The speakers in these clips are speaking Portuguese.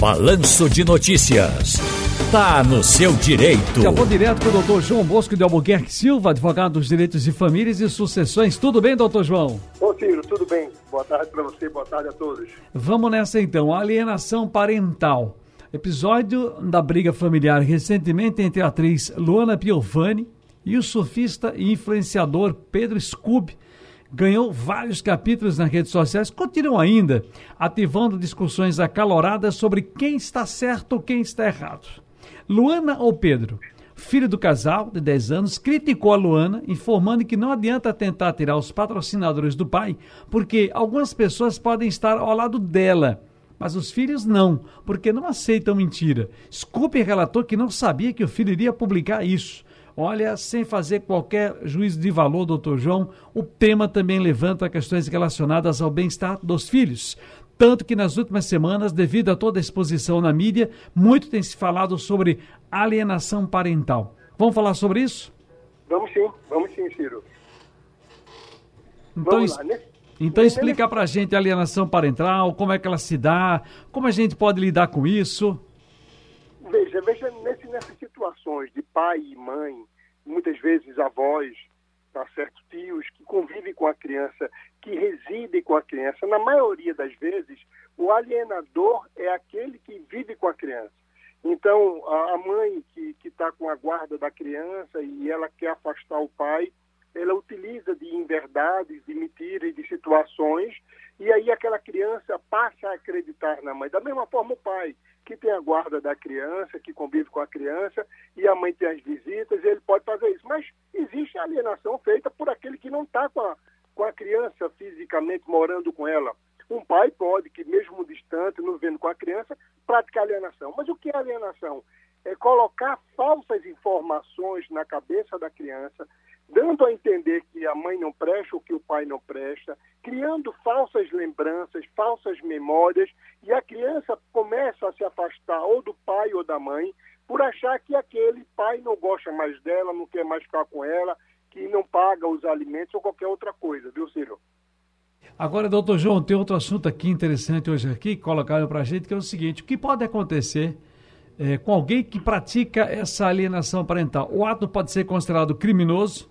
Balanço de Notícias. Tá no seu direito. Já vou direto com o doutor João Bosco de Albuquerque Silva, advogado dos direitos de famílias e sucessões. Tudo bem, doutor João? Ô, Ciro, tudo bem. Boa tarde para você, boa tarde a todos. Vamos nessa então. Alienação parental. Episódio da briga familiar recentemente entre a atriz Luana Piovani e o surfista e influenciador Pedro Scooby ganhou vários capítulos nas redes sociais, continuam ainda ativando discussões acaloradas sobre quem está certo ou quem está errado. Luana ou Pedro? Filho do casal, de 10 anos, criticou a Luana, informando que não adianta tentar tirar os patrocinadores do pai, porque algumas pessoas podem estar ao lado dela, mas os filhos não, porque não aceitam mentira. Scoop relatou que não sabia que o filho iria publicar isso. Olha, sem fazer qualquer juízo de valor, doutor João, o tema também levanta questões relacionadas ao bem-estar dos filhos. Tanto que nas últimas semanas, devido a toda a exposição na mídia, muito tem se falado sobre alienação parental. Vamos falar sobre isso? Vamos sim, vamos sim, Ciro. Então, vamos lá. Nesse, então explica pra gente a alienação parental, como é que ela se dá, como a gente pode lidar com isso. Veja, veja, nesse, nessas situações de pai e mãe, muitas vezes avós, tá certo, tios que convivem com a criança, que residem com a criança, na maioria das vezes, o alienador é aquele que vive com a criança. Então, a mãe que está com a guarda da criança e ela quer afastar o pai, ela utiliza de inverdades, de mentiras, de situações, e aí aquela criança passa a acreditar na mãe. Da mesma forma, o pai que tem a guarda da criança, que convive com a criança, e a mãe tem as visitas, ele pode fazer isso. Mas existe alienação feita por aquele que não está com a, com a criança fisicamente morando com ela. Um pai pode, que mesmo distante, não vendo com a criança, praticar alienação. Mas o que é alienação? É colocar falsas informações na cabeça da criança, dando a entender que a mãe não presta ou que o pai não presta, criando falsas lembranças, falsas memórias, e a criança começa a se afastar ou do pai ou da mãe por achar que aquele pai não gosta mais dela, não quer mais ficar com ela, que não paga os alimentos ou qualquer outra coisa, viu, Ciro? Agora, doutor João, tem outro assunto aqui interessante hoje aqui, colocado para a gente, que é o seguinte, o que pode acontecer é, com alguém que pratica essa alienação parental? O ato pode ser considerado criminoso?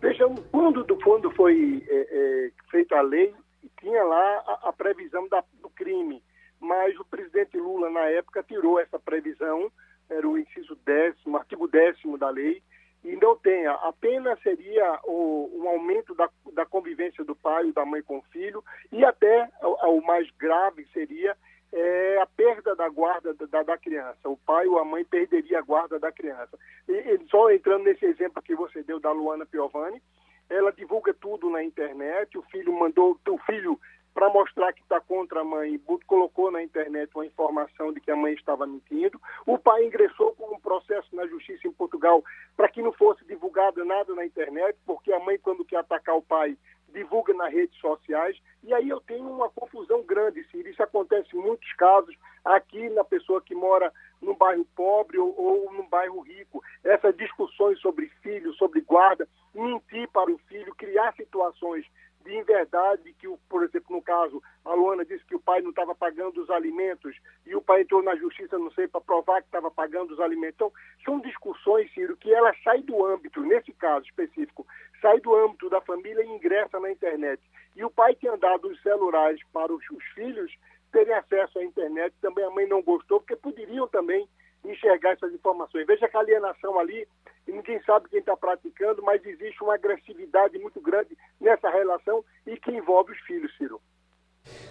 Vejam, quando, quando foi é, é, feita a lei, tinha lá a, a previsão da, do crime, mas o presidente Lula, na época, tirou essa previsão, era o inciso décimo, artigo décimo da lei, e não tem. A pena seria o, um aumento da, da convivência do pai e da mãe com o filho, e até o, o mais grave seria é, a perda da guarda da, da, criança. O pai ou a mãe perderia a guarda da criança. E, e, só entrando nesse exemplo que você deu da Luana Piovani, ela divulga tudo na internet, o filho mandou, o filho para mostrar que está contra a mãe, colocou na internet uma informação de que a mãe estava mentindo. O pai ingressou com um processo na justiça em Portugal para que não fosse divulgado nada na internet, porque a mãe, quando quer atacar o pai, divulga nas redes sociais. E aí eu tenho uma confusão grande, Ciro. Isso acontece em muitos casos aqui na pessoa que mora num bairro pobre ou, ou num bairro rico. Essas discussões sobre filho, sobre guarda, mentir para o filho, criar situações de inverdade que, por exemplo, no caso, a Luana disse que o pai não estava pagando os alimentos e o pai entrou na justiça, não sei, para provar que estava pagando os alimentos. Então, são discussões, Ciro, que ela sai do âmbito, nesse caso específico, sai do âmbito da família e ingressa na internet. E o pai tinha dado os celulares para os, os filhos terem acesso à internet, também a mãe não gostou, porque poderiam também enxergar essas informações. Veja que a alienação ali, ninguém sabe quem está praticando, mas existe uma agressividade muito grande nessa relação e que envolve os filhos, Ciro.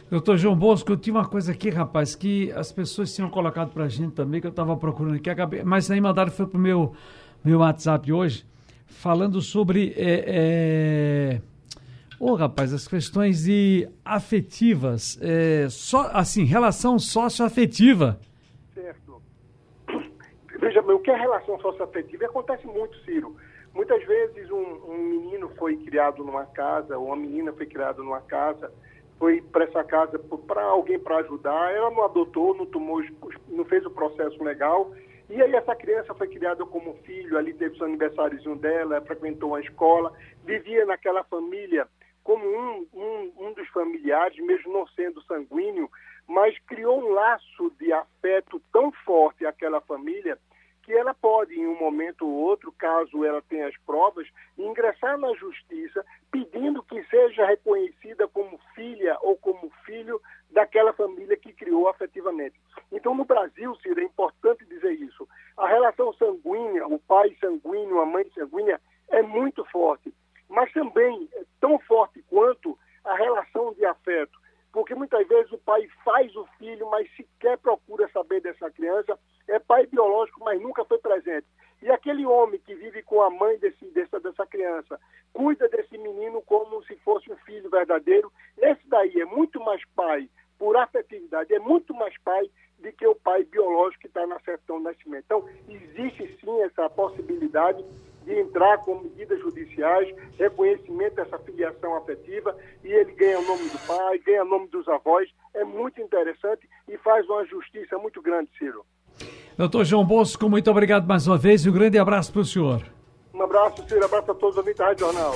Doutor João Bosco, eu tinha uma coisa aqui, rapaz, que as pessoas tinham colocado para a gente também, que eu estava procurando aqui, acabei, mas aí mandaram foi para o meu, meu WhatsApp hoje, falando sobre. É, é... Oh, rapaz, as questões de afetivas, é, só, assim, relação socioafetiva. Certo. Veja bem, o que é relação socioafetiva? Acontece muito, Ciro. Muitas vezes um, um menino foi criado numa casa, ou uma menina foi criada numa casa, foi para essa casa para alguém para ajudar, ela não adotou, não tomou, não fez o processo legal e aí essa criança foi criada como filho, ali teve o aniversáriozinho dela, frequentou uma escola, vivia naquela família como um, um, um dos familiares, mesmo não sendo sanguíneo, mas criou um laço de afeto tão forte àquela família que ela pode, em um momento ou outro, caso ela tenha as provas, ingressar na justiça pedindo que seja reconhecida como filha ou como filho daquela família que criou afetivamente. Então, no Brasil, Ciro, é importante dizer isso. A relação sanguínea, o pai sanguíneo, a mãe sanguínea, é muito forte, mas também é tão forte quanto a relação de afeto porque muitas vezes o pai faz o filho, mas sequer procura saber dessa criança, é pai biológico, mas nunca foi presente. E aquele homem que vive com a mãe desse, dessa, dessa criança, cuida desse menino como se fosse um filho verdadeiro, esse daí é muito mais pai por afetividade, é muito mais pai do que o pai biológico que está na certidão de nascimento. Então, existe sim essa possibilidade de entrar com medidas judiciais, reconhecimento dessa filiação afetiva, e ele ganha o nome do pai, ganha o nome dos avós. É muito interessante e faz uma justiça muito grande, Ciro. Doutor João Bosco, muito obrigado mais uma vez e um grande abraço para o senhor. Um abraço, Ciro, abraço a todos os ouvintes da Rádio Jornal.